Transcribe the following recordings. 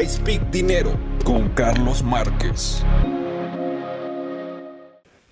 I Speak Dinero con Carlos Márquez.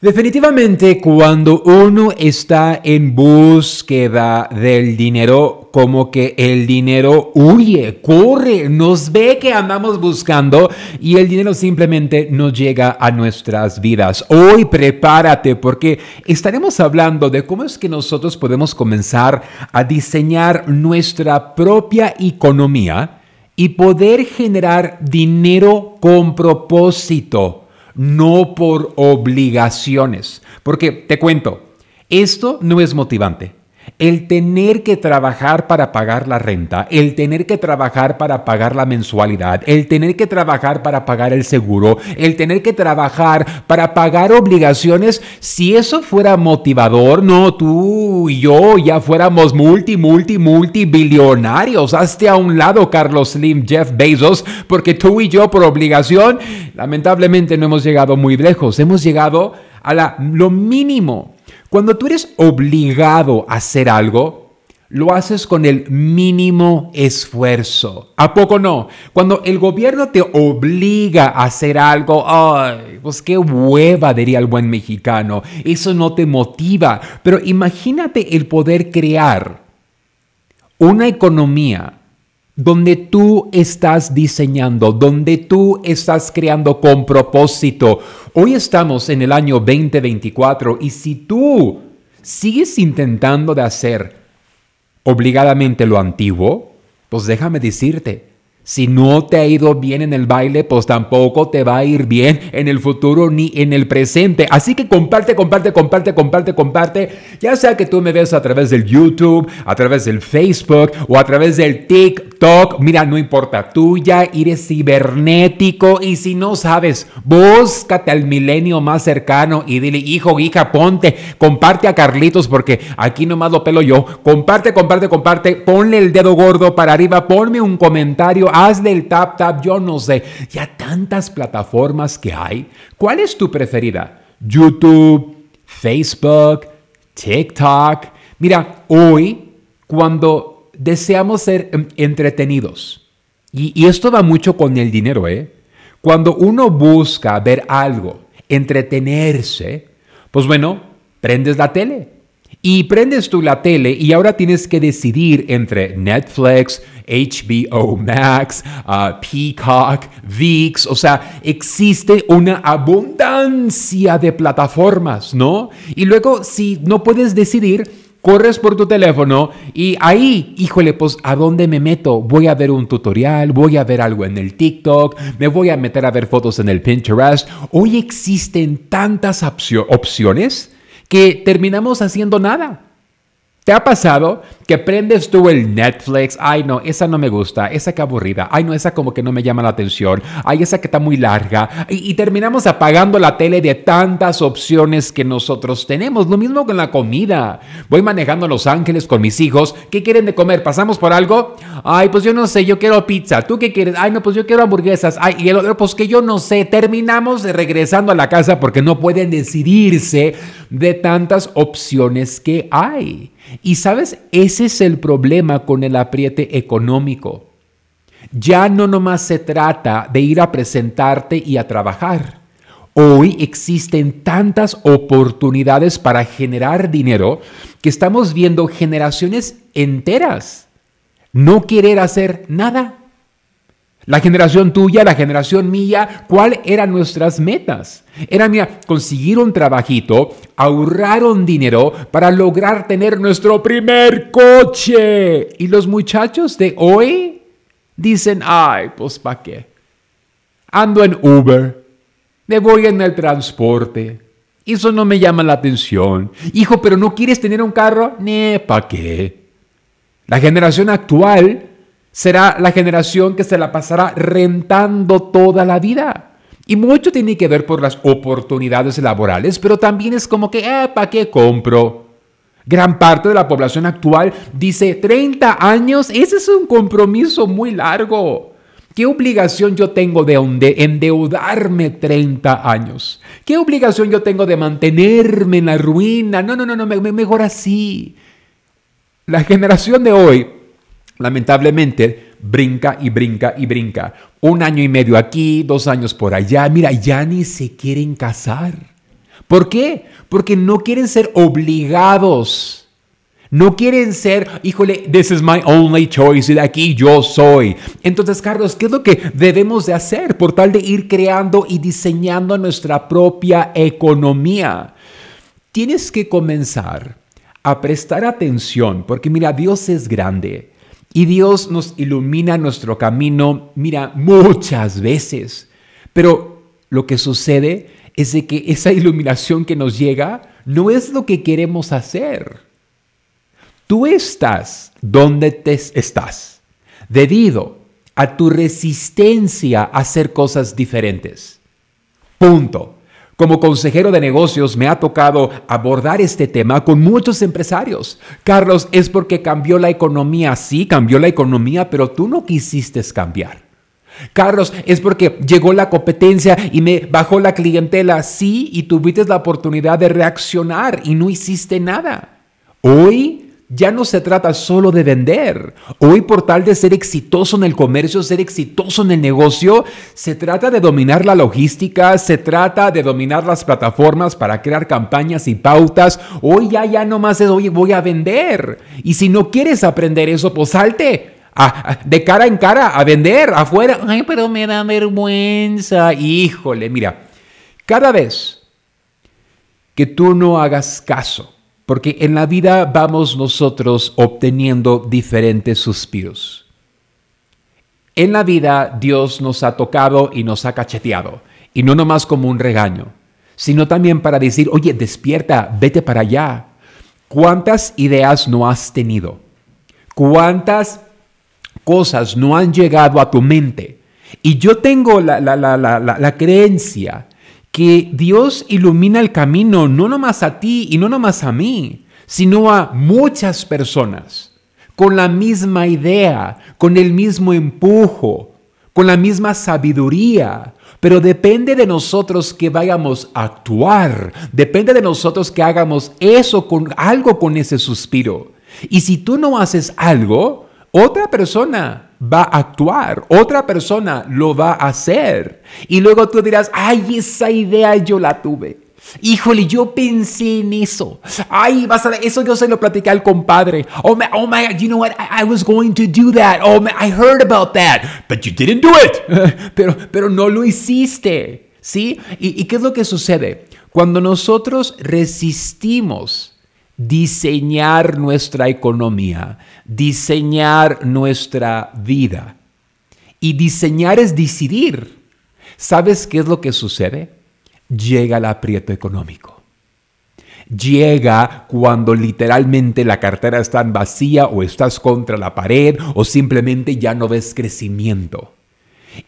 Definitivamente cuando uno está en búsqueda del dinero, como que el dinero huye, corre, nos ve que andamos buscando y el dinero simplemente no llega a nuestras vidas. Hoy prepárate porque estaremos hablando de cómo es que nosotros podemos comenzar a diseñar nuestra propia economía y poder generar dinero con propósito no por obligaciones. Porque te cuento, esto no es motivante. El tener que trabajar para pagar la renta, el tener que trabajar para pagar la mensualidad, el tener que trabajar para pagar el seguro, el tener que trabajar para pagar obligaciones, si eso fuera motivador, no, tú y yo ya fuéramos multi, multi, multi billonarios. Hazte a un lado, Carlos Slim, Jeff Bezos, porque tú y yo por obligación, lamentablemente no hemos llegado muy lejos, hemos llegado a lo mínimo cuando tú eres obligado a hacer algo, lo haces con el mínimo esfuerzo. ¿A poco no? Cuando el gobierno te obliga a hacer algo, ay, pues qué hueva, diría el buen mexicano. Eso no te motiva. Pero imagínate el poder crear una economía donde tú estás diseñando, donde tú estás creando con propósito. Hoy estamos en el año 2024 y si tú sigues intentando de hacer obligadamente lo antiguo, pues déjame decirte, si no te ha ido bien en el baile, pues tampoco te va a ir bien en el futuro ni en el presente. Así que comparte, comparte, comparte, comparte, comparte. Ya sea que tú me ves a través del YouTube, a través del Facebook o a través del TikTok. Mira, no importa, tú ya eres cibernético y si no sabes, búscate al milenio más cercano y dile, hijo, hija, ponte, comparte a Carlitos porque aquí nomás lo pelo yo. Comparte, comparte, comparte, ponle el dedo gordo para arriba, ponme un comentario hazle el tap tap, yo no sé. Ya tantas plataformas que hay. ¿Cuál es tu preferida? YouTube, Facebook, TikTok. Mira, hoy cuando deseamos ser em, entretenidos, y, y esto va mucho con el dinero, ¿eh? Cuando uno busca ver algo, entretenerse, pues bueno, prendes la tele. Y prendes tú la tele y ahora tienes que decidir entre Netflix, HBO Max, uh, Peacock, VIX, o sea, existe una abundancia de plataformas, ¿no? Y luego, si no puedes decidir, corres por tu teléfono y ahí, híjole, pues ¿a dónde me meto? Voy a ver un tutorial, voy a ver algo en el TikTok, me voy a meter a ver fotos en el Pinterest. Hoy existen tantas opciones que terminamos haciendo nada. ¿Te ha pasado que prendes tú el Netflix? Ay, no, esa no me gusta, esa que aburrida. Ay, no, esa como que no me llama la atención. Ay, esa que está muy larga. Y, y, terminamos apagando la tele de tantas opciones que nosotros tenemos. Lo mismo con la comida. Voy manejando a Los Ángeles con mis hijos. ¿Qué quieren de comer? ¿Pasamos por algo? Ay, pues yo no sé, yo quiero pizza. ¿Tú qué quieres? Ay, no, pues yo quiero hamburguesas. Ay, y el otro, pues que yo no sé. Terminamos regresando a la casa porque no pueden decidirse de tantas opciones que hay. Y sabes, ese es el problema con el apriete económico. Ya no nomás se trata de ir a presentarte y a trabajar. Hoy existen tantas oportunidades para generar dinero que estamos viendo generaciones enteras no querer hacer nada. La generación tuya, la generación mía, ¿cuáles eran nuestras metas? Era, mira, conseguir un trabajito, ahorrar un dinero para lograr tener nuestro primer coche. Y los muchachos de hoy dicen, ay, pues ¿para qué? Ando en Uber, me voy en el transporte. Eso no me llama la atención. Hijo, pero ¿no quieres tener un carro? Ne, ¿para qué? La generación actual será la generación que se la pasará rentando toda la vida. Y mucho tiene que ver por las oportunidades laborales, pero también es como que, eh, ¿para qué compro? Gran parte de la población actual dice 30 años, ese es un compromiso muy largo. ¿Qué obligación yo tengo de endeudarme 30 años? ¿Qué obligación yo tengo de mantenerme en la ruina? No, no, no, no, mejor así. La generación de hoy lamentablemente brinca y brinca y brinca. Un año y medio aquí, dos años por allá. Mira, ya ni se quieren casar. ¿Por qué? Porque no quieren ser obligados. No quieren ser, híjole, this is my only choice y de aquí yo soy. Entonces, Carlos, ¿qué es lo que debemos de hacer por tal de ir creando y diseñando nuestra propia economía? Tienes que comenzar a prestar atención, porque mira, Dios es grande y Dios nos ilumina nuestro camino, mira, muchas veces. Pero lo que sucede es de que esa iluminación que nos llega no es lo que queremos hacer. Tú estás donde te estás debido a tu resistencia a hacer cosas diferentes. Punto. Como consejero de negocios me ha tocado abordar este tema con muchos empresarios. Carlos, es porque cambió la economía. Sí, cambió la economía, pero tú no quisiste cambiar. Carlos, es porque llegó la competencia y me bajó la clientela. Sí, y tuviste la oportunidad de reaccionar y no hiciste nada. Hoy ya no se trata solo de vender. Hoy por tal de ser exitoso en el comercio, ser exitoso en el negocio, se trata de dominar la logística, se trata de dominar las plataformas para crear campañas y pautas. Hoy ya ya no más es, oye, voy a vender. Y si no quieres aprender eso, pues salte. de cara en cara a vender afuera. Ay, pero me da vergüenza. Híjole, mira, cada vez que tú no hagas caso porque en la vida vamos nosotros obteniendo diferentes suspiros. En la vida Dios nos ha tocado y nos ha cacheteado, y no nomás como un regaño, sino también para decir, oye, despierta, vete para allá. ¿Cuántas ideas no has tenido? ¿Cuántas cosas no han llegado a tu mente? Y yo tengo la, la, la, la creencia que Dios ilumina el camino no nomás a ti y no nomás a mí, sino a muchas personas con la misma idea, con el mismo empujo, con la misma sabiduría. Pero depende de nosotros que vayamos a actuar, depende de nosotros que hagamos eso con algo con ese suspiro. Y si tú no haces algo, otra persona va a actuar, otra persona lo va a hacer. Y luego tú dirás, ay, esa idea yo la tuve. Híjole, yo pensé en eso. Ay, vas a ver, eso yo se lo platicé al compadre. Oh my, oh my, you know what? I, was going to do that. Oh my, I heard about that, but you didn't do it. pero, pero no lo hiciste, ¿sí? ¿Y, ¿Y qué es lo que sucede? Cuando nosotros resistimos diseñar nuestra economía, diseñar nuestra vida. Y diseñar es decidir. ¿Sabes qué es lo que sucede? Llega el aprieto económico. Llega cuando literalmente la cartera está vacía o estás contra la pared o simplemente ya no ves crecimiento.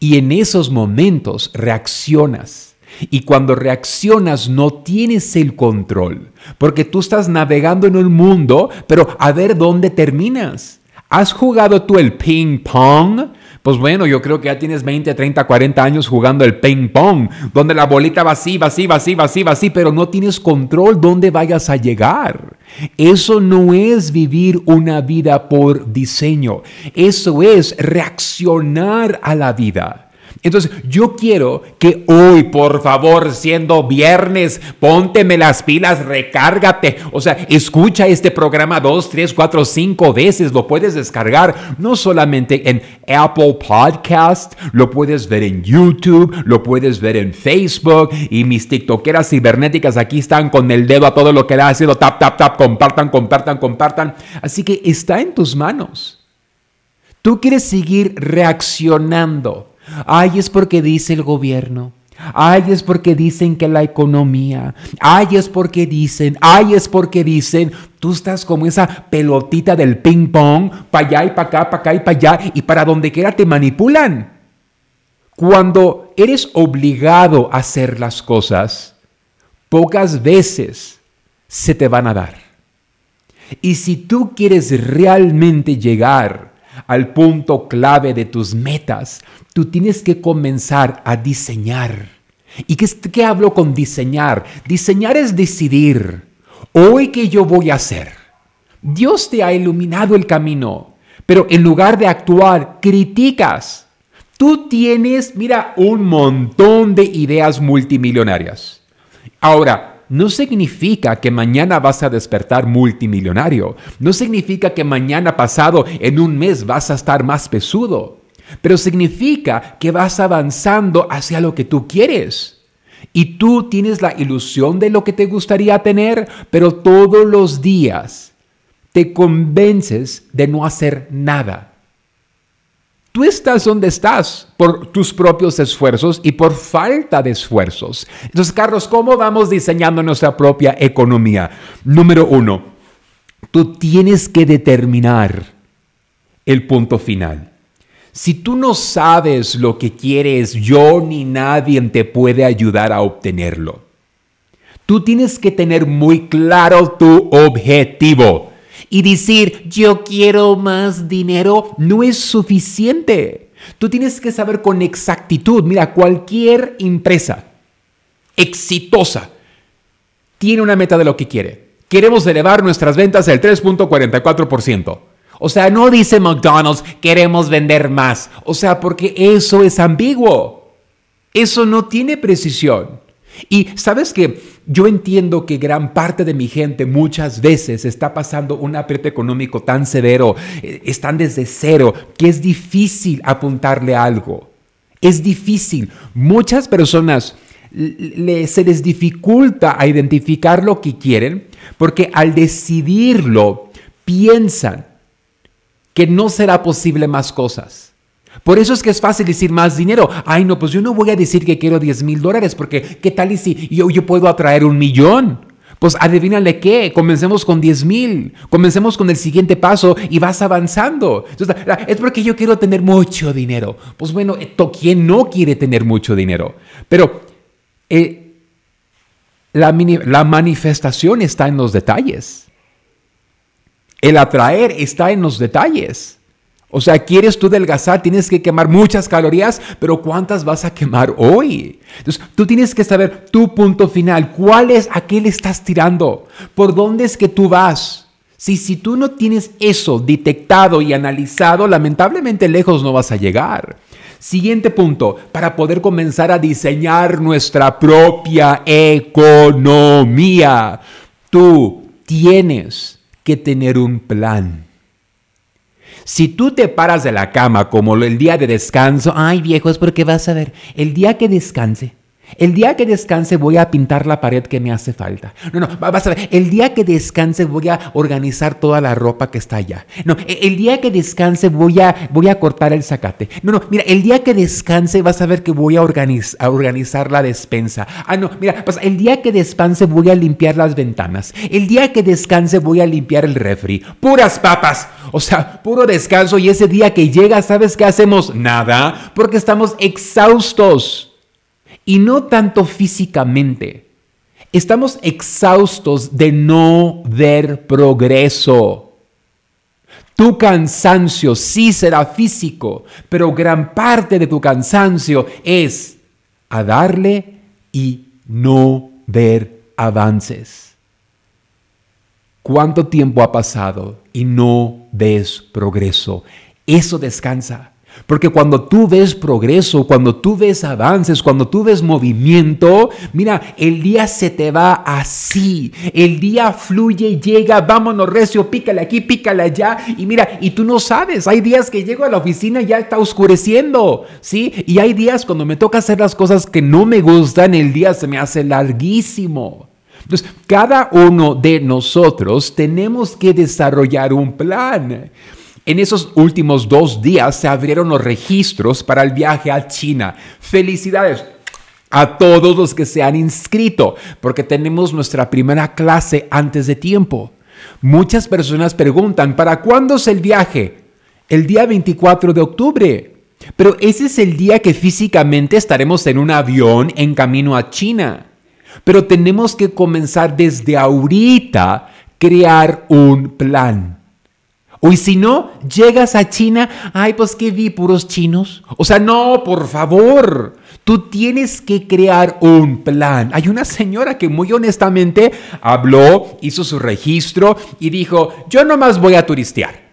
Y en esos momentos reaccionas y cuando reaccionas no tienes el control, porque tú estás navegando en un mundo, pero a ver dónde terminas. ¿Has jugado tú el ping pong? Pues bueno, yo creo que ya tienes 20, 30, 40 años jugando el ping pong, donde la bolita va así, va así, va así, va así, va así, pero no tienes control dónde vayas a llegar. Eso no es vivir una vida por diseño, eso es reaccionar a la vida. Entonces, yo quiero que hoy, por favor, siendo viernes, pónteme las pilas, recárgate. O sea, escucha este programa dos, tres, cuatro, cinco veces. Lo puedes descargar no solamente en Apple Podcast, lo puedes ver en YouTube, lo puedes ver en Facebook. Y mis TikTokeras cibernéticas aquí están con el dedo a todo lo que le ha sido tap, tap, tap, compartan, compartan, compartan. Así que está en tus manos. Tú quieres seguir reaccionando Ay, es porque dice el gobierno. Ay, es porque dicen que la economía. Ay, es porque dicen. Ay, es porque dicen. Tú estás como esa pelotita del ping pong, para allá y para acá, para acá y para allá, y para donde quiera te manipulan. Cuando eres obligado a hacer las cosas, pocas veces se te van a dar. Y si tú quieres realmente llegar al punto clave de tus metas, tú tienes que comenzar a diseñar. ¿Y qué, qué hablo con diseñar? Diseñar es decidir. Hoy que yo voy a hacer. Dios te ha iluminado el camino, Pero en lugar de actuar, criticas. Tú tienes, mira, un montón de ideas multimillonarias. Ahora, no significa que mañana vas a despertar multimillonario. No significa que mañana pasado, en un mes, vas a estar más pesudo. Pero significa que vas avanzando hacia lo que tú quieres. Y tú tienes la ilusión de lo que te gustaría tener, pero todos los días te convences de no hacer nada. Tú estás donde estás por tus propios esfuerzos y por falta de esfuerzos. Entonces, Carlos, ¿cómo vamos diseñando nuestra propia economía? Número uno, tú tienes que determinar el punto final. Si tú no sabes lo que quieres, yo ni nadie te puede ayudar a obtenerlo. Tú tienes que tener muy claro tu objetivo. Y decir, yo quiero más dinero, no es suficiente. Tú tienes que saber con exactitud, mira, cualquier empresa exitosa tiene una meta de lo que quiere. Queremos elevar nuestras ventas al 3.44%. O sea, no dice McDonald's, queremos vender más. O sea, porque eso es ambiguo. Eso no tiene precisión. Y sabes que yo entiendo que gran parte de mi gente muchas veces está pasando un aprieto económico tan severo, eh, están desde cero, que es difícil apuntarle algo. Es difícil. Muchas personas se les dificulta a identificar lo que quieren porque al decidirlo piensan que no será posible más cosas. Por eso es que es fácil decir más dinero. Ay, no, pues yo no voy a decir que quiero 10 mil dólares, porque ¿qué tal y si yo, puedo atraer un millón? Pues adivínale qué, comencemos con 10 mil, comencemos con el siguiente paso y vas avanzando. es porque yo quiero tener mucho dinero. Pues bueno, ¿quién no quiere tener mucho dinero? Pero eh, la manifestación está en los detalles. El atraer está en los detalles. O sea, quieres tú delgazar, tienes que quemar muchas calorías, pero ¿cuántas vas a quemar hoy? Entonces, tú tienes que saber tu punto final. ¿Cuál es a qué le estás tirando? ¿Por dónde es que tú vas? Si, si tú no tienes eso detectado y analizado, lamentablemente lejos no vas a llegar. Siguiente punto, para poder comenzar a diseñar nuestra propia economía. Tú tienes que tener un plan. Si tú te paras de la cama como el día de descanso, ay viejo, es porque vas a ver, el día que descanse, el día que descanse voy a pintar la pared que me hace falta. No, no, vas a ver, el día que descanse voy a organizar toda la ropa que está allá. No, e, el día que descanse voy a, voy a cortar el zacate. No, no, mira, el día que descanse vas a ver que voy a, a organizar la despensa. Ah, no, mira, el día que descanse voy a limpiar las ventanas. El día que descanse voy a limpiar el refri. Puras papas. O sea, puro descanso y ese día que llega, ¿sabes qué hacemos? Nada, porque estamos exhaustos y no tanto físicamente. Estamos exhaustos de no ver progreso. Tu cansancio sí será físico, pero gran parte de tu cansancio es a darle y no ver avances. ¿Cuánto tiempo ha pasado y no ves progreso? Eso descansa. Porque cuando tú ves progreso, cuando tú ves avances, cuando tú ves movimiento, mira, el día se te va así. El día fluye, llega, vámonos recio, pícale aquí, pícale allá. Y mira, y tú no sabes, hay días que llego a la oficina y ya está oscureciendo, ¿sí? Y hay días cuando me toca hacer las cosas que no me gustan, el día se me hace larguísimo. Entonces, cada uno de nosotros tenemos que desarrollar un plan. En esos últimos dos días se abrieron los registros para el viaje a China. Felicidades a todos los que se han inscrito, porque tenemos nuestra primera clase antes de tiempo. Muchas personas preguntan, ¿para cuándo es el viaje? El día 24 de octubre. Pero ese es el día que físicamente estaremos en un avión en camino a China. Pero tenemos que comenzar desde ahorita crear un plan. O si no, llegas a China, ay, pues que vi puros chinos. O sea, no, por favor, tú tienes que crear un plan. Hay una señora que muy honestamente habló, hizo su registro y dijo, yo nomás voy a turistear.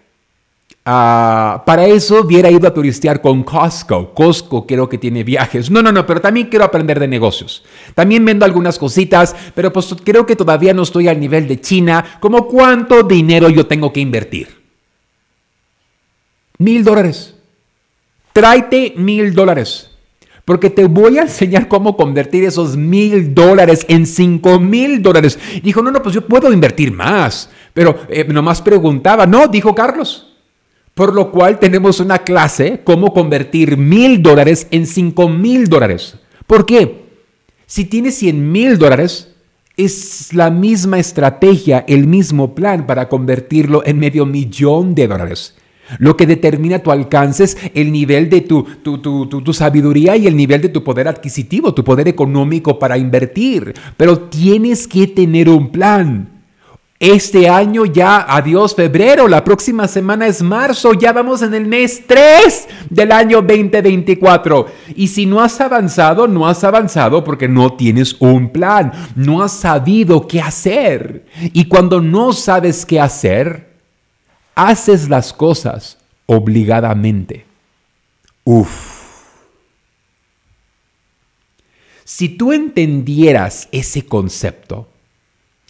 Ah, para eso hubiera ido a turistear con Costco. Costco creo que tiene viajes. No, no, no, pero también quiero aprender de negocios. También vendo algunas cositas, pero pues creo que todavía no estoy al nivel de China. Como cuánto dinero yo tengo que invertir. Mil dólares. Tráete mil dólares. Porque te voy a enseñar cómo convertir esos mil dólares en cinco mil dólares. Dijo, no, no, pues yo puedo invertir más. Pero eh, nomás preguntaba, no, dijo Carlos. Por lo cual tenemos una clase, cómo convertir mil dólares en cinco mil dólares. ¿Por qué? Si tienes cien mil dólares, es la misma estrategia, el mismo plan para convertirlo en medio millón de dólares. Lo que determina tu alcance es el nivel de tu, tu, tu, sabiduría y el nivel de tu poder adquisitivo, tu poder económico para invertir. Pero tienes que tener un plan. Este año ya, adiós febrero, la próxima semana es marzo, ya vamos en el mes 3 del año 2024. Y si no has avanzado, no has avanzado porque no tienes un plan, no has sabido qué hacer. Y cuando no sabes qué hacer, haces las cosas obligadamente. Uf. Si tú entendieras ese concepto,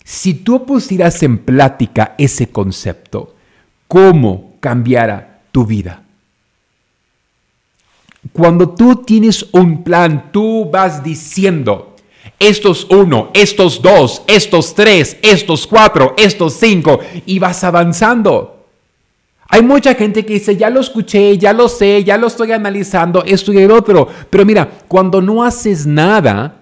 si tú pusieras en plática ese concepto, ¿cómo cambiara tu vida? Cuando tú tienes un plan, tú vas diciendo, estos uno, estos dos, estos tres, estos cuatro, estos cinco, y vas avanzando. Hay mucha gente que dice, ya lo escuché, ya lo sé, ya lo estoy analizando, esto y el otro. Pero mira, cuando no haces nada,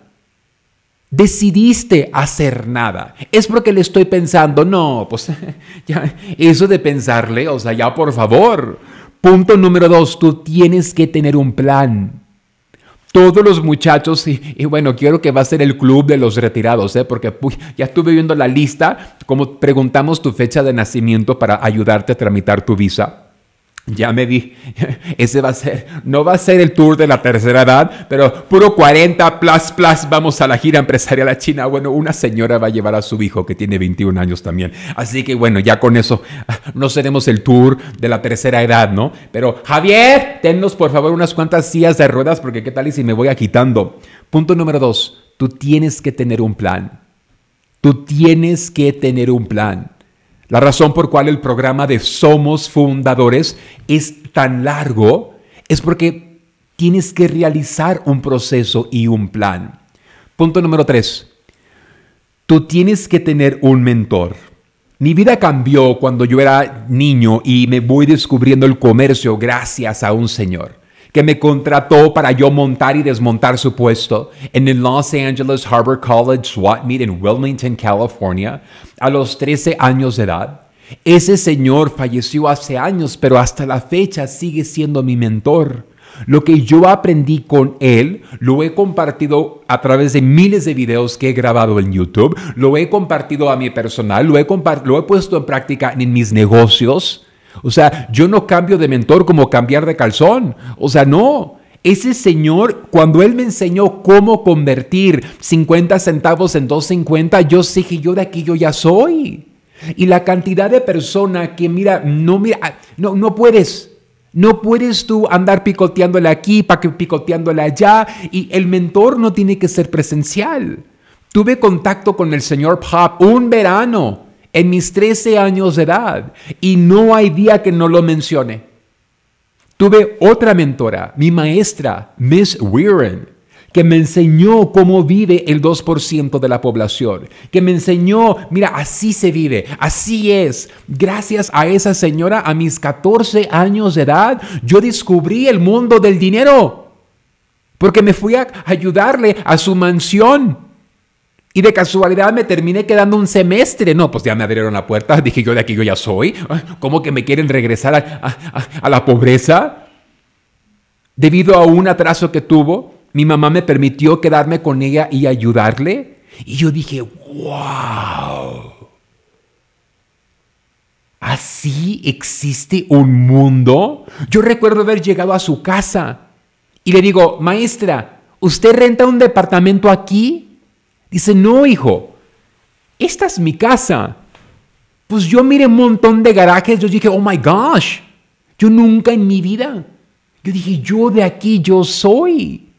decidiste hacer nada. Es porque le estoy pensando, no, pues ya, eso de pensarle, o sea, ya por favor. Punto número dos, tú tienes que tener un plan. Todos los muchachos, y, bueno, quiero que va a ser el club de los retirados, ¿eh? porque ya estuve viendo la lista, como preguntamos tu fecha de nacimiento para ayudarte a tramitar tu visa. Ya me vi, ese va a ser, no va a ser el tour de la tercera edad, pero puro 40 plus plus vamos a la gira empresarial a China. Bueno, una señora va a llevar a su hijo que tiene 21 años también. Así que bueno, ya con eso no seremos el tour de la tercera edad, ¿no? Pero Javier, tennos por favor unas cuantas sillas de ruedas porque qué tal y si me voy agitando. Punto número dos, tú tienes que tener un plan. Tú tienes que tener un plan. La razón por cual el programa de Somos Fundadores es tan largo es porque tienes que realizar un proceso y un plan. Punto número tres. Tú tienes que tener un mentor. Mi vida cambió cuando yo era niño y me voy descubriendo el comercio gracias a un señor que me contrató para yo montar y desmontar su puesto en el Los Angeles Harbor College SWAT Meet en Wilmington, California, a los 13 años de edad. Ese señor falleció hace años, pero hasta la fecha sigue siendo mi mentor. Lo que yo aprendí con él lo he compartido a través de miles de videos que he grabado en YouTube, lo he compartido a mi personal, lo he, lo he puesto en práctica en mis negocios o sea, yo no cambio de mentor como cambiar de calzón. O sea, no. Ese señor, cuando él me enseñó cómo convertir 50 centavos en 2.50, yo que yo de aquí yo ya soy. Y la cantidad de personas que mira, no mira, ah, no, no puedes. No puedes tú andar picoteándole aquí, picoteándole allá. Y el mentor no tiene que ser presencial. Tuve contacto con el señor Pop un verano en mis 13 años de edad y no hay día que no lo mencione. Tuve otra mentora, mi maestra, Miss Weiren, que me enseñó cómo vive el 2% de la población, que me enseñó, mira, así se vive, así es. Gracias a esa señora, a mis 14 años de edad, yo descubrí el mundo del dinero, porque me fui a ayudarle a su mansión y de casualidad me terminé quedando un semestre. No, pues ya me abrieron la puerta. Dije yo de aquí yo ya soy. ¿Cómo que me quieren regresar a, la pobreza? Debido a un atraso que tuvo, mi mamá me permitió quedarme con ella y ayudarle. Y yo dije, wow. ¿Así existe un mundo? Yo recuerdo haber llegado a su casa y le digo, maestra, ¿usted renta un departamento aquí? Dice, no, hijo, esta es mi casa. Pues yo miré un montón de garajes, yo dije, oh my gosh, Yo nunca en mi vida. Yo dije, yo de aquí, yo soy.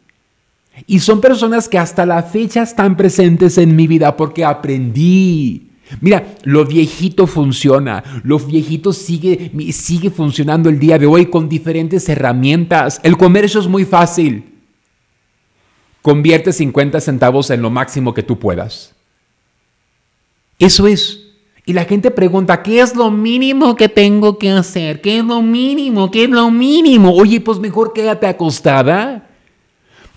Y son personas que hasta la fecha están presentes en mi vida porque aprendí. Mira, lo viejito funciona, lo viejito sigue, sigue funcionando el día de hoy con diferentes herramientas. El comercio es muy fácil. Convierte 50 centavos en lo máximo que tú puedas. Eso es. Y la gente pregunta, ¿qué es lo mínimo que tengo que hacer? ¿Qué es lo mínimo? ¿Qué es lo mínimo? Oye, pues mejor quédate acostada.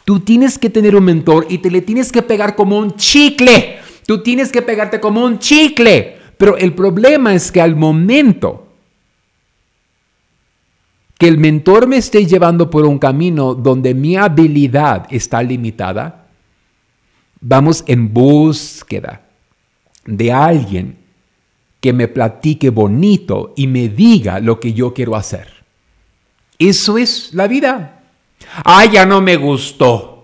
Tú tienes que tener un mentor y te le tienes que pegar como un chicle. Tú tienes que pegarte como un chicle. Pero el problema es que al momento que el mentor me esté llevando por un camino donde mi habilidad está limitada, vamos en búsqueda de alguien que me platique bonito y me diga lo que yo quiero hacer. Eso es la vida. Ah, ya no me gustó.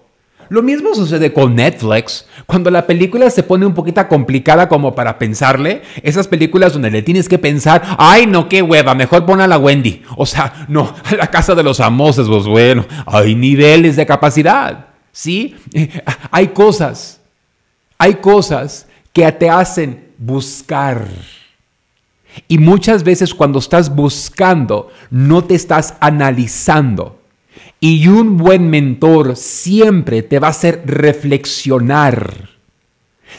Lo mismo sucede con Netflix. Cuando la película se pone un poquito complicada como para pensarle, esas películas donde le tienes que pensar, ay no, qué hueva, mejor pon a la Wendy. O sea, no, a la casa de los famosos, pues bueno, hay niveles de capacidad. ¿Sí? Hay cosas, hay cosas que te hacen buscar y muchas veces cuando estás buscando, no te estás analizando. Y un buen mentor siempre te va a hacer reflexionar.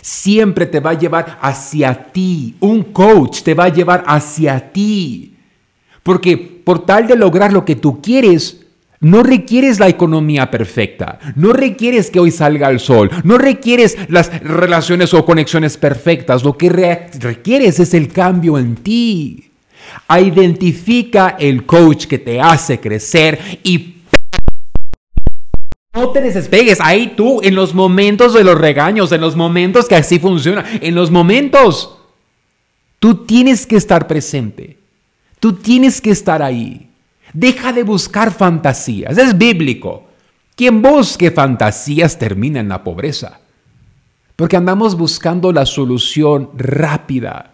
Siempre te va a llevar hacia ti. Un coach te va a llevar hacia ti. Porque por tal de lograr lo que tú quieres, no requieres la economía perfecta, no requieres que hoy salga el sol, no requieres las relaciones o conexiones perfectas, lo que requieres es el cambio en ti. Identifica el coach que te hace crecer y no te desespegues ahí tú en los momentos de los regaños, en los momentos que así funciona, en los momentos. Tú tienes que estar presente, tú tienes que estar ahí. Deja de buscar fantasías. Es bíblico. Quien busque fantasías termina en la pobreza. Porque andamos buscando la solución rápida.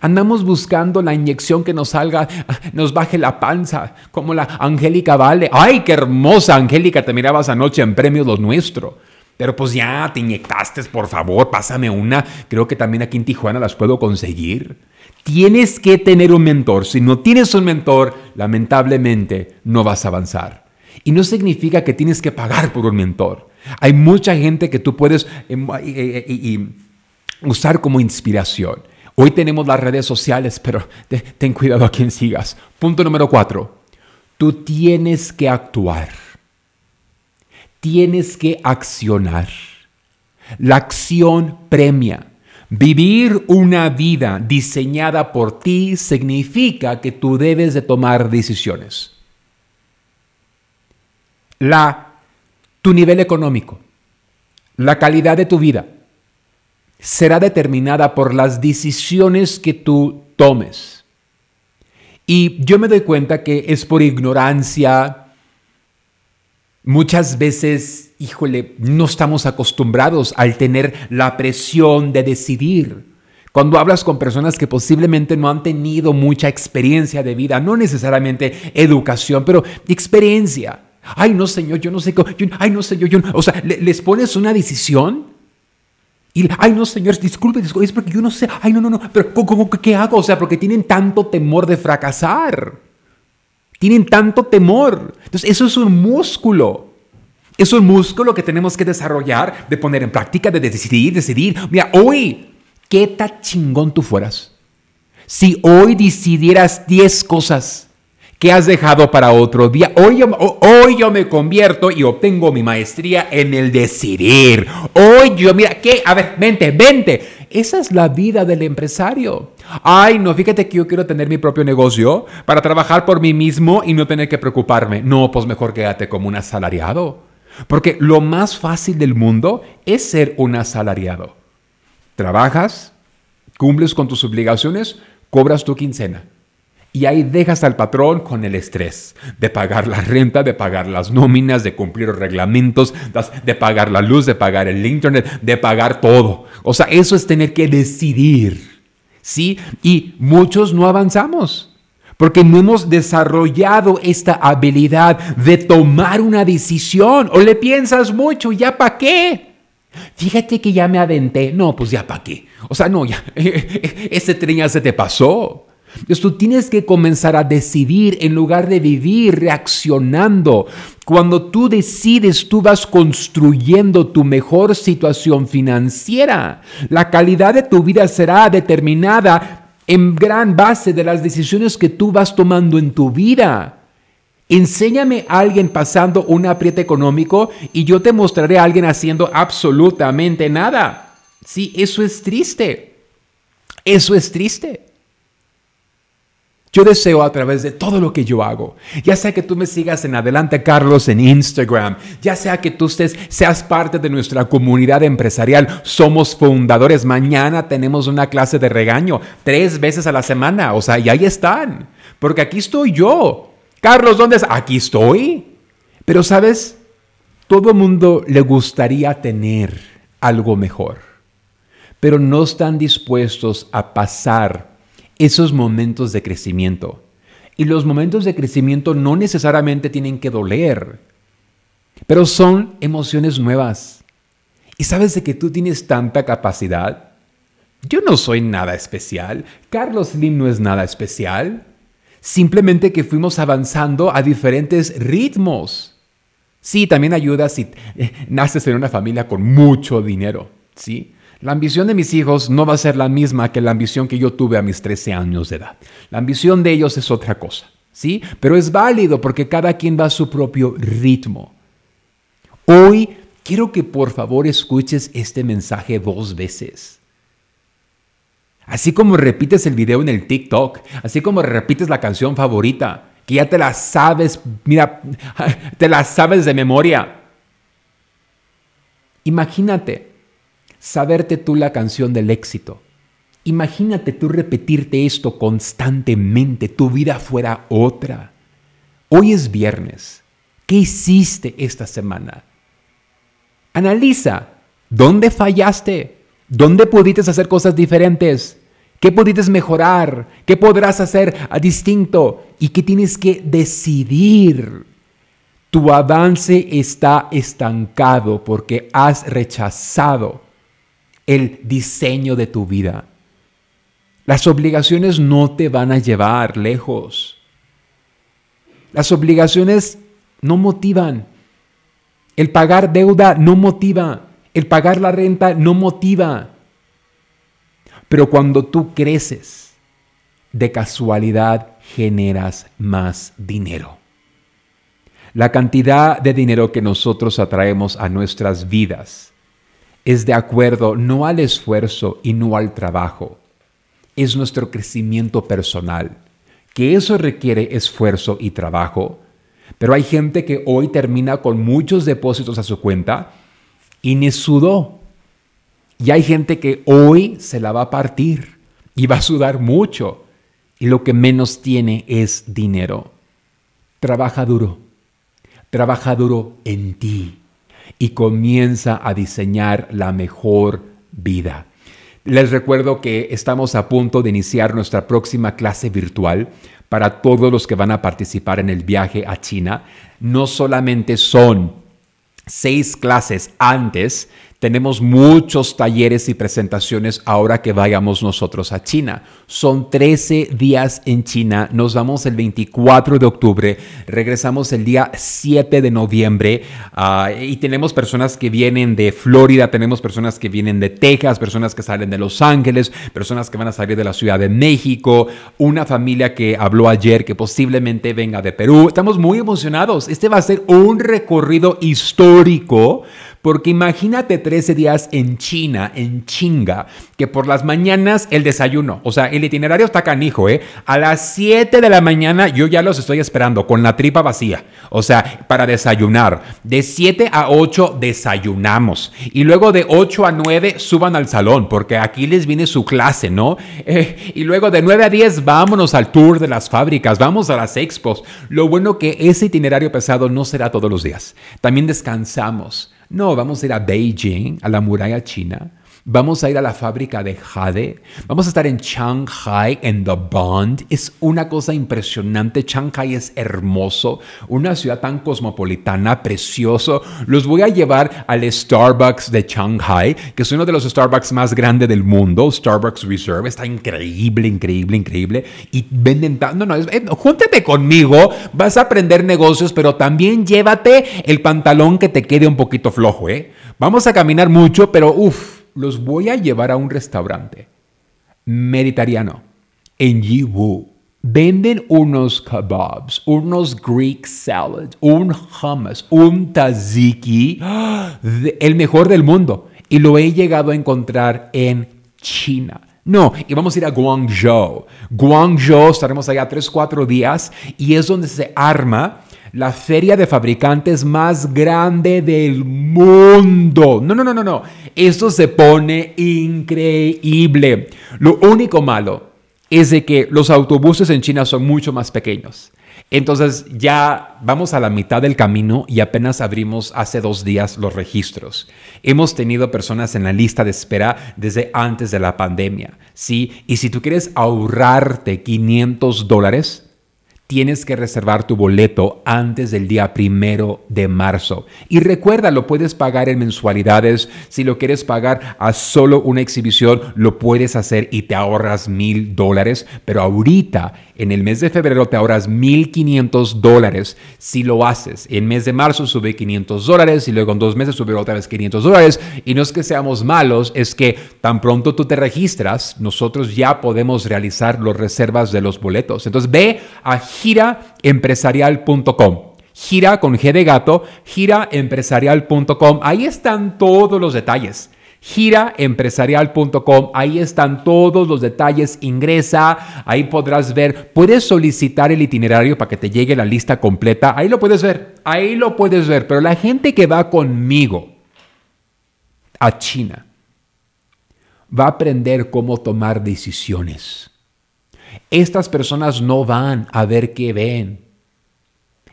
Andamos buscando la inyección que nos salga, nos baje la panza, como la Angélica Vale. ¡Ay, qué hermosa Angélica! Te mirabas anoche en Premios Los Nuestro. Pero pues ya te inyectaste, por favor, pásame una. Creo que también aquí en Tijuana las puedo conseguir. Tienes que tener un mentor. Si no tienes un mentor, lamentablemente no vas a avanzar. Y no significa que tienes que pagar por un mentor. Hay mucha gente que tú puedes em, usar como inspiración. Hoy tenemos las redes sociales, pero ten cuidado a quien sigas. Punto número cuatro. Tú tienes que actuar. Tienes que accionar. La acción premia. Vivir una vida diseñada por ti significa que tú debes de tomar decisiones. La, tu nivel económico, la calidad de tu vida, será determinada por las decisiones que tú tomes. Y yo me doy cuenta que es por ignorancia, Muchas veces, híjole, no estamos acostumbrados al tener la presión de decidir. Cuando hablas con personas que posiblemente no han tenido mucha experiencia de vida, no necesariamente educación, pero experiencia. Ay, no, señor, yo no sé. Yo, ay, no, señor, yo. O sea, les pones una decisión y, ay, no, señor, disculpe, disculpe, es porque yo no sé. Ay, no, no, no, pero ¿cómo, qué hago? O sea, porque tienen tanto temor de fracasar. Tienen tanto temor. Entonces, eso es un músculo. Es un músculo que tenemos que desarrollar, de poner en práctica, de decidir, decidir. Mira, hoy, ¿qué tan chingón tú fueras? Si hoy decidieras 10 cosas que has dejado para otro día, hoy yo, hoy yo me convierto y obtengo mi maestría en el decidir. Hoy yo, mira, ¿qué? A ver, vente, vente. Esa es la vida del empresario. Ay, no, fíjate que yo quiero tener mi propio negocio para trabajar por mí mismo y no tener que preocuparme. No, pues mejor quédate como un asalariado. Porque lo más fácil del mundo es ser un asalariado. Trabajas, cumples con tus obligaciones, cobras tu quincena. Y ahí dejas al patrón con el estrés de pagar la renta, de pagar las nóminas, de cumplir los reglamentos, de pagar la luz, de pagar el internet, de pagar todo. O sea, eso es tener que decidir. ¿Sí? Y muchos no avanzamos porque no hemos desarrollado esta habilidad de tomar una decisión. O le piensas mucho, ¿ya para qué? Fíjate que ya me aventé. No, pues ya para qué. O sea, no, ya, ese tren ya se te pasó. Entonces tú tienes que comenzar a decidir en lugar de vivir reaccionando. Cuando tú decides, tú vas construyendo tu mejor situación financiera. La calidad de tu vida será determinada en gran base de las decisiones que tú vas tomando en tu vida. Enséñame a alguien pasando un apriete económico y yo te mostraré a alguien haciendo absolutamente nada. Sí, eso es triste. Eso es triste. Yo deseo a través de todo lo que yo hago, ya sea que tú me sigas en Adelante Carlos en Instagram, ya sea que tú estés, seas parte de nuestra comunidad empresarial, somos fundadores, mañana tenemos una clase de regaño tres veces a la semana, o sea, y ahí están, porque aquí estoy yo. Carlos, ¿dónde estás? Aquí estoy. Pero sabes, todo mundo le gustaría tener algo mejor, pero no están dispuestos a pasar esos momentos de crecimiento. Y los momentos de crecimiento no necesariamente tienen que doler, pero son emociones nuevas. ¿Y sabes de que tú tienes tanta capacidad? Yo no soy nada especial. Carlos Lim no es nada especial. Simplemente que fuimos avanzando a diferentes ritmos. Sí, también ayuda si naces en una familia con mucho dinero, ¿sí? La ambición de mis hijos no va a ser la misma que la ambición que yo tuve a mis 13 años de edad. La ambición de ellos es otra cosa, ¿sí? Pero es válido porque cada quien va a su propio ritmo. Hoy quiero que por favor escuches este mensaje dos veces. Así como repites el video en el TikTok, así como repites la canción favorita, que ya te la sabes, mira, te la sabes de memoria. Imagínate saberte tú la canción del éxito. Imagínate tú repetirte esto constantemente, tu vida fuera otra. Hoy es viernes. ¿Qué hiciste esta semana? Analiza, ¿dónde fallaste? ¿Dónde pudiste hacer cosas diferentes? ¿Qué pudiste mejorar? ¿Qué podrás hacer a distinto? ¿Y qué tienes que decidir? Tu avance está estancado porque has rechazado el diseño de tu vida. Las obligaciones no te van a llevar lejos. Las obligaciones no motivan. El pagar deuda no motiva. El pagar la renta no motiva. Pero cuando tú creces, de casualidad generas más dinero. La cantidad de dinero que nosotros atraemos a nuestras vidas es de acuerdo no al esfuerzo y no al trabajo, es nuestro crecimiento personal, que eso requiere esfuerzo y trabajo, pero hay gente que hoy termina con muchos depósitos a su cuenta y ni sudó. Y hay gente que hoy se la va a partir y va a sudar mucho. Y lo que menos tiene es dinero. Trabaja duro, trabaja duro en ti y comienza a diseñar la mejor vida. Les recuerdo que estamos a punto de iniciar nuestra próxima clase virtual para todos los que van a participar en el viaje a China. No solamente son seis clases antes, tenemos muchos talleres y presentaciones ahora que vayamos nosotros a China. Son 13 días en China. Nos vamos el 24 de octubre, regresamos el día 7 de noviembre ah, y tenemos personas que vienen de Florida, tenemos personas que vienen de Texas, personas que salen de Los Ángeles, personas que van a salir de la Ciudad de México, una familia que habló ayer que posiblemente venga de Perú. Estamos muy emocionados. Este va a ser un recorrido histórico porque imagínate 13 días en China, en chinga, que por las mañanas el desayuno, o sea, el itinerario está canijo, ¿eh? A las 7 de la mañana yo ya los estoy esperando con la tripa vacía, o sea, para desayunar. De 7 a 8 desayunamos y luego de 8 a 9 suban al salón, porque aquí les viene su clase, ¿no? Eh, y luego de 9 a 10 vámonos al tour de las fábricas, vamos a las expos. Lo bueno que ese itinerario pesado no será todos los días. También descansamos no, vamos a ir a Beijing, a la muralla china. Vamos a ir a la fábrica de Jade. Vamos a estar en Shanghai, en The Bond. Es una cosa impresionante. Shanghai es hermoso. Una ciudad tan cosmopolitana, precioso. Los voy a llevar al Starbucks de Shanghai, que es uno de los Starbucks más grandes del mundo. Starbucks Reserve. Está increíble, increíble, increíble. Y venden No, no, eh, júntate conmigo. Vas a aprender negocios, pero también llévate el pantalón que te quede un poquito flojo, ¿eh? Vamos a caminar mucho, pero uff los voy a llevar a un restaurante mediterráneo en Yiwu. Venden unos kebabs, unos Greek salads, un hummus, un tzatziki, el mejor del mundo. Y lo he llegado a encontrar en China. No, y vamos a ir a Guangzhou. Guangzhou, estaremos allá 3, 4 días y es donde se arma la feria de fabricantes más grande del mundo. No, no, no, no, no. Esto se pone increíble. Lo único malo es de que los autobuses en China son mucho más pequeños. Entonces ya vamos a la mitad del camino y apenas abrimos hace dos días los registros. Hemos tenido personas en la lista de espera desde antes de la pandemia, ¿sí? Y si tú quieres ahorrarte 500 dólares, tienes que reservar tu boleto antes del día primero de marzo. Y recuerda, lo puedes pagar en mensualidades. Si lo quieres pagar a solo una exhibición, lo puedes hacer y te ahorras mil dólares. Pero ahorita, en el mes de febrero, te ahorras mil quinientos dólares si lo haces. En mes de marzo sube 500 dólares y luego en dos meses sube otra vez 500 dólares. Y no es que seamos malos, es que tan pronto tú te registras, nosotros ya podemos realizar las reservas de los boletos. Entonces ve a giraempresarial.com. Gira con G de gato, giraempresarial.com. Ahí están todos los detalles giraempresarial.com. Ahí están todos los detalles. Ingresa, ahí podrás ver. Puedes solicitar el itinerario para que te llegue la lista completa. Ahí lo puedes ver, ahí lo puedes ver. Pero la gente que va conmigo a China va a aprender cómo tomar decisiones. Estas personas no van a ver qué ven.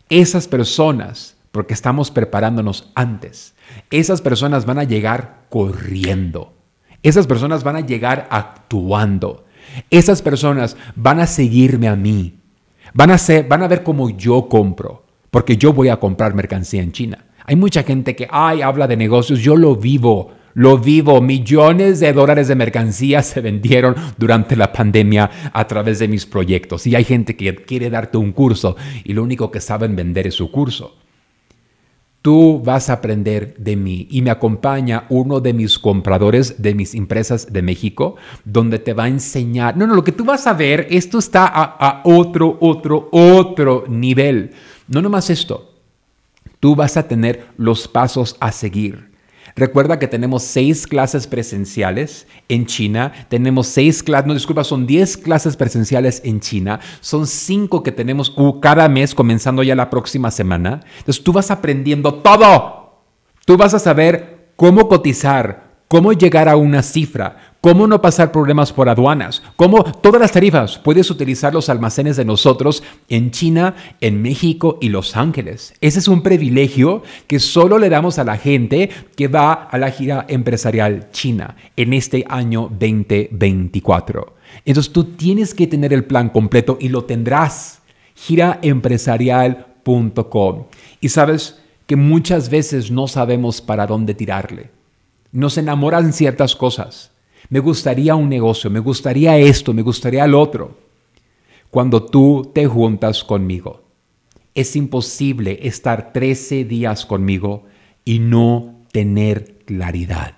Esas personas, porque estamos preparándonos antes, esas personas van a llegar corriendo. Esas personas van a llegar actuando. Esas personas van a seguirme a mí. Van a, ser, van a ver cómo yo compro, porque yo voy a comprar mercancía en China. Hay mucha gente que, ay, habla de negocios, yo lo vivo. Lo vivo, millones de dólares de mercancía se vendieron durante la pandemia a través de mis proyectos. Y hay gente que quiere darte un curso y lo único que saben vender es su curso. Tú vas a aprender de mí y me acompaña uno de mis compradores de mis empresas de México, donde te va a enseñar. No, no, lo que tú vas a ver, esto está a, otro, otro, otro nivel. No nomás esto. Tú vas a tener los pasos a seguir Recuerda que tenemos seis clases presenciales en China, tenemos seis clases, no disculpa, son diez clases presenciales en China, son cinco que tenemos cada mes comenzando ya la próxima semana. Entonces tú vas aprendiendo todo. Tú vas a saber cómo cotizar, cómo llegar a una cifra, cómo no pasar problemas por aduanas, cómo todas las tarifas puedes utilizar los almacenes de nosotros en China, en México y Los Ángeles. Ese es un privilegio que solo le damos a la gente que va a la gira empresarial china en este año 2024. Entonces tú tienes que tener el plan completo y lo tendrás. giraempresarial.com. Y sabes que muchas veces no sabemos para dónde tirarle. Nos enamoran ciertas cosas. Me gustaría un negocio, me gustaría esto, me gustaría el otro. Cuando tú te juntas conmigo, es imposible estar 13 días conmigo y no tener claridad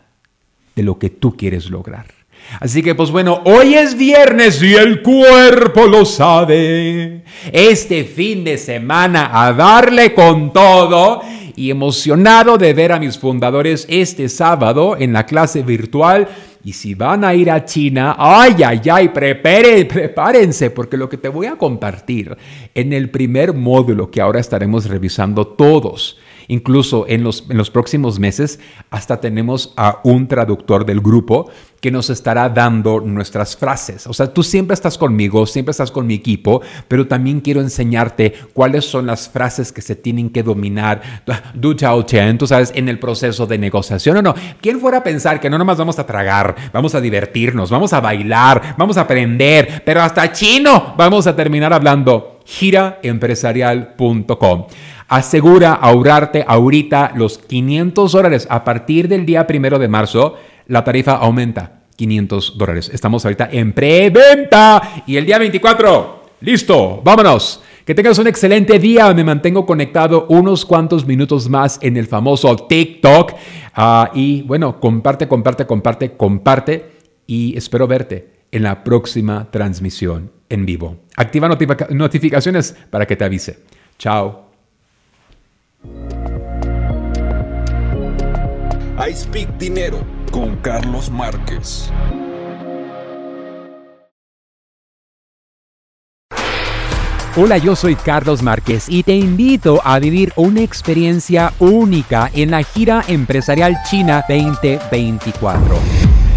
de lo que tú quieres lograr. Así que pues bueno, hoy es viernes y el cuerpo lo sabe. Este fin de semana a darle con todo y emocionado de ver a mis fundadores este sábado en la clase virtual. Y si van a ir a China, ay, ay, ay, prepare, prepárense, porque lo que te voy a compartir en el primer módulo que ahora estaremos revisando todos Incluso en los, próximos meses hasta tenemos a un traductor del grupo que nos estará dando nuestras frases. O sea, tú siempre estás conmigo, siempre estás con mi equipo, pero también quiero enseñarte cuáles son las frases que se tienen que dominar. Du chao chen, tú sabes, en el proceso de negociación o no. ¿Quién fuera a pensar que no nomás vamos a tragar, vamos a divertirnos, vamos a bailar, vamos a aprender, pero hasta chino vamos a terminar hablando? giraempresarial.com asegura ahorrarte ahorita los 500 dólares. A partir del día primero de marzo, la tarifa aumenta 500 dólares. Estamos ahorita en preventa y el día 24, listo, vámonos. Que tengas un excelente día. Me mantengo conectado unos cuantos minutos más en el famoso TikTok. Ah, y bueno, comparte, comparte, comparte, comparte. Y espero verte en la próxima transmisión en vivo. Activa notificaciones para que te avise. Chao. I Speak Dinero con Carlos Márquez. Hola, yo soy Carlos Márquez y te invito a vivir una experiencia única en la gira empresarial China 2024